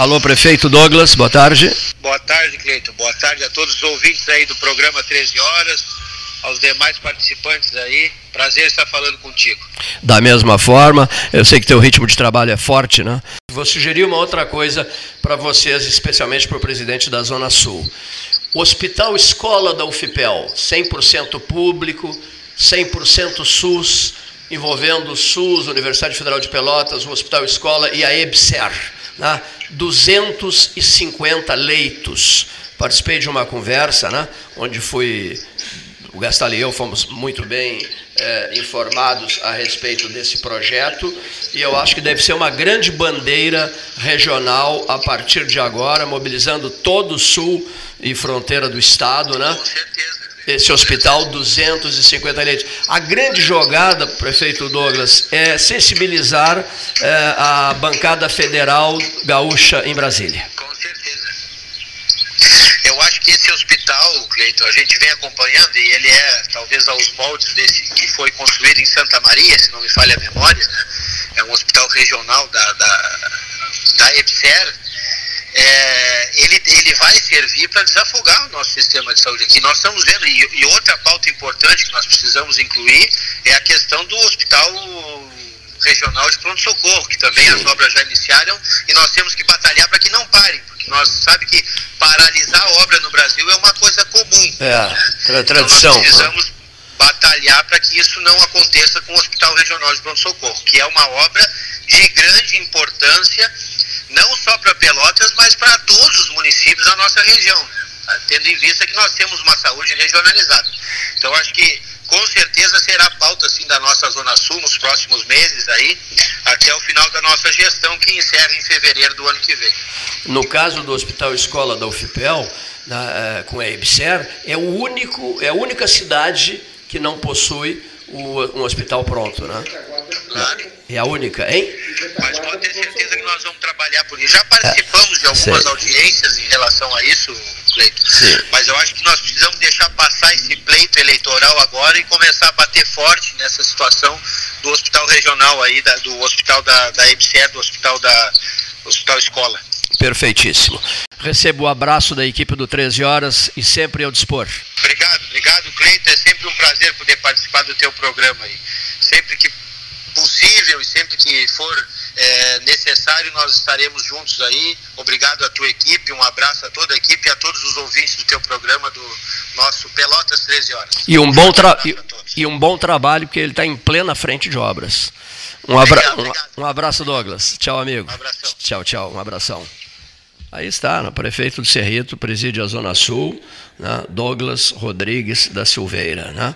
Alô, prefeito Douglas, boa tarde. Boa tarde, Cleiton. Boa tarde a todos os ouvintes aí do programa 13 Horas, aos demais participantes aí. Prazer estar falando contigo. Da mesma forma, eu sei que teu ritmo de trabalho é forte, né? Vou sugerir uma outra coisa para vocês, especialmente para o presidente da Zona Sul. O Hospital Escola da UFPEL, 100% público, 100% SUS, envolvendo o SUS, Universidade Federal de Pelotas, o Hospital Escola e a EBSER. Né? 250 leitos. Participei de uma conversa, né? onde fui, o Gastal e eu fomos muito bem é, informados a respeito desse projeto, e eu acho que deve ser uma grande bandeira regional a partir de agora, mobilizando todo o sul e fronteira do estado, né? Com certeza. Esse hospital 250 leitos. A grande jogada, prefeito Douglas, é sensibilizar é, a bancada federal gaúcha em Brasília. Com certeza. Eu acho que esse hospital, Cleiton, a gente vem acompanhando e ele é talvez aos moldes desse que foi construído em Santa Maria, se não me falha a memória, né? É um hospital regional da, da, da EBSER. Ele, vai servir para desafogar o nosso sistema de saúde aqui. Nós estamos vendo, e, e outra pauta importante que nós precisamos incluir é a questão do hospital regional de pronto-socorro, que também as obras já iniciaram e nós temos que batalhar para que não parem, porque nós sabe que paralisar a obra no Brasil é uma coisa comum. É, Então tradição. nós precisamos batalhar para que isso não aconteça com o Hospital Regional de Pronto-Socorro, que é uma obra de grande importância, não só para Pelotas, municípios da nossa região, né? Tendo em vista que nós temos uma saúde regionalizada. Então acho que com certeza será pauta assim da nossa Zona Sul nos próximos meses aí, até o final da nossa gestão, que encerra em fevereiro do ano que vem. No caso do Hospital Escola da UFPEL, na, eh, com a EBSER, é, o único, é a única cidade que não possui o- um hospital pronto, né? Claro. É a única, hein? Mas pode ter certeza que nós vamos trabalhar por isso. Já participamos de algumas sei. audiências em relação a isso, Cleito. Sim. Mas eu acho que nós precisamos deixar passar esse pleito eleitoral agora e começar a bater forte nessa situação do hospital regional aí, da- do hospital da, da EBSER, do hospital da Hospital Escola. Perfeitíssimo. Recebo o abraço da equipe do 13 Horas e sempre ao dispor. Obrigado, obrigado, Cleito. É sempre um prazer poder participar do teu programa aí. Sempre que possível e sempre que for é, necessário, nós estaremos juntos aí. Obrigado à tua equipe, um abraço a toda a equipe e a todos os ouvintes do teu programa do nosso Pelotas 13 Horas. E um bom, tra e, e um bom trabalho, porque ele está em plena frente de obras. Um, abra Obrigado, um, obrigado. um abraço, Douglas. Tchau, amigo. Um. Tchau, tchau. Um abração. Aí está, no prefeito do Cerrito, preside a Zona Sul, né, Douglas Rodrigues da Silveira. Né?